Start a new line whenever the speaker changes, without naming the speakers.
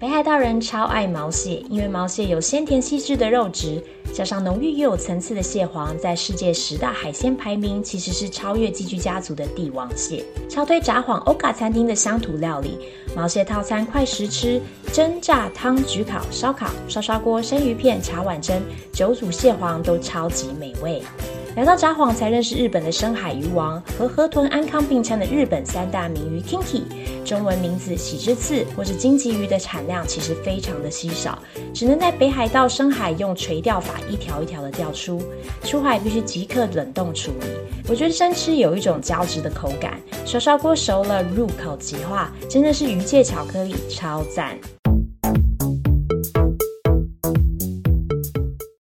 北海道人超爱毛蟹，因为毛蟹有鲜甜细致的肉质，加上浓郁又有层次的蟹黄，在世界十大海鲜排名其实是超越寄居家族的帝王蟹。超推札幌欧嘎餐厅的乡土料理，毛蟹套餐快食吃，蒸、炸、汤、焗烤、烧烤、刷刷锅、生鱼片、茶碗蒸、九煮蟹黄都超级美味。来到札幌才认识日本的深海鱼王，和河豚安康并称的日本三大名鱼 Kinki，中文名字喜之刺或是金棘鱼的产量其实非常的稀少，只能在北海道深海用垂钓法一条一条的钓出，出海必须即刻冷冻处理。我觉得生吃有一种胶质的口感，烧烧锅熟了入口即化，真的是鱼界巧克力，超赞。